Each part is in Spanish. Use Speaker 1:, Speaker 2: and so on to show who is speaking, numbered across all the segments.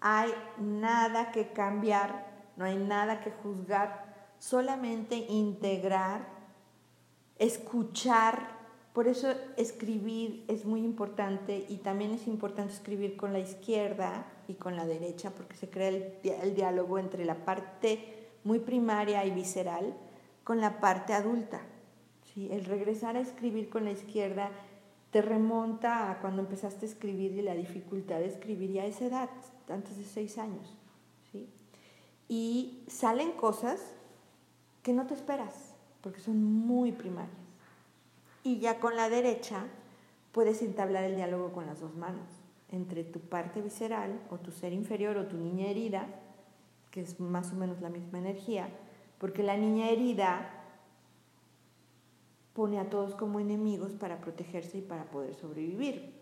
Speaker 1: hay nada que cambiar, no hay nada que juzgar, solamente integrar, escuchar. Por eso escribir es muy importante y también es importante escribir con la izquierda y con la derecha porque se crea el, diálogo entre la parte muy primaria y visceral con la parte adulta. ¿sí? El regresar a escribir con la izquierda te remonta a cuando empezaste a escribir y la dificultad de escribir ya a esa edad, antes de seis años. ¿sí? Y salen cosas que no te esperas, porque son muy primarias. Y ya con la derecha puedes entablar el diálogo con las dos manos, entre tu parte visceral o tu ser inferior o tu niña herida, que es más o menos la misma energía, porque la niña herida pone a todos como enemigos para protegerse y para poder sobrevivir.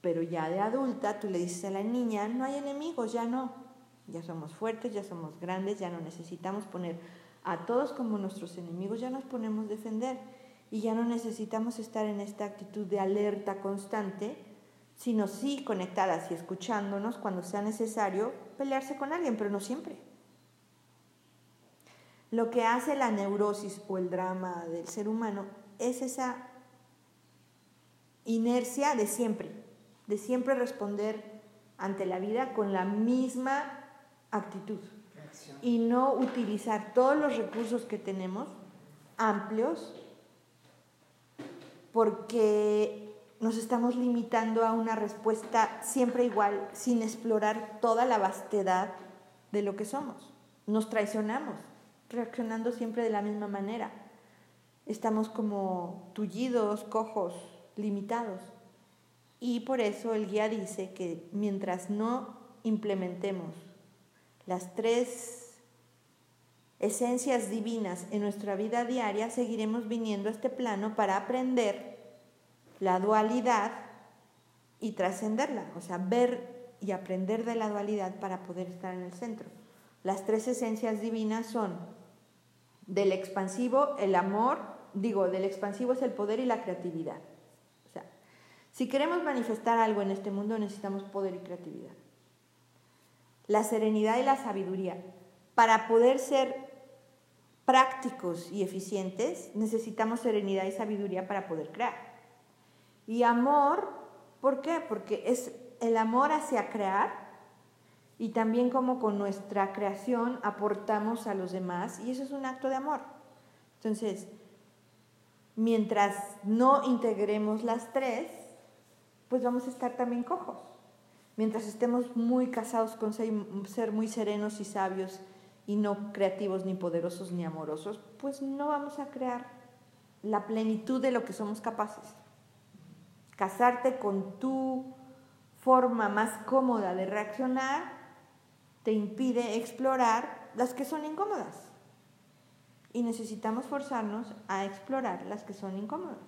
Speaker 1: Pero ya de adulta tú le dices a la niña, no hay enemigos, ya no. Ya somos fuertes, ya somos grandes, ya no necesitamos poner a todos como nuestros enemigos, ya nos ponemos a defender y ya no necesitamos estar en esta actitud de alerta constante, sino sí conectadas y escuchándonos cuando sea necesario pelearse con alguien, pero no siempre. Lo que hace la neurosis o el drama del ser humano es esa inercia de siempre, de siempre responder ante la vida con la misma actitud. Y no utilizar todos los recursos que tenemos amplios porque nos estamos limitando a una respuesta siempre igual sin explorar toda la vastedad de lo que somos. Nos traicionamos reaccionando siempre de la misma manera estamos como tullidos, cojos, limitados. Y por eso el guía dice que mientras no implementemos las tres esencias divinas en nuestra vida diaria, seguiremos viniendo a este plano para aprender la dualidad y trascenderla, o sea, ver y aprender de la dualidad para poder estar en el centro. Las tres esencias divinas son del expansivo, el amor, digo, del expansivo es el poder y la creatividad. O sea, si queremos manifestar algo en este mundo necesitamos poder y creatividad. La serenidad y la sabiduría. Para poder ser prácticos y eficientes necesitamos serenidad y sabiduría para poder crear. Y amor, ¿por qué? Porque es el amor hacia crear y también como con nuestra creación aportamos a los demás y eso es un acto de amor. Entonces, mientras no integremos las tres, pues vamos a estar también cojos. Mientras estemos muy casados con ser, muy serenos y sabios y no creativos ni poderosos ni amorosos, pues no vamos a crear la plenitud de lo que somos capaces. Casarte con tu forma más cómoda de reaccionar te impide explorar las que son incómodas y necesitamos forzarnos a explorar las que son incómodas.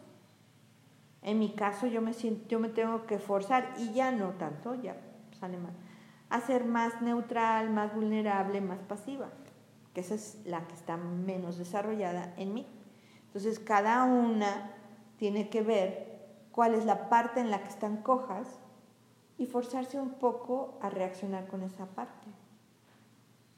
Speaker 1: En mi caso yo me, siento, yo me tengo que forzar y ya no tanto, ya sale mal, a ser más neutral, más vulnerable, más pasiva, que esa es la que está menos desarrollada en mí. Entonces cada una tiene que ver cuál es la parte en la que están cojas y forzarse un poco a reaccionar con esa parte.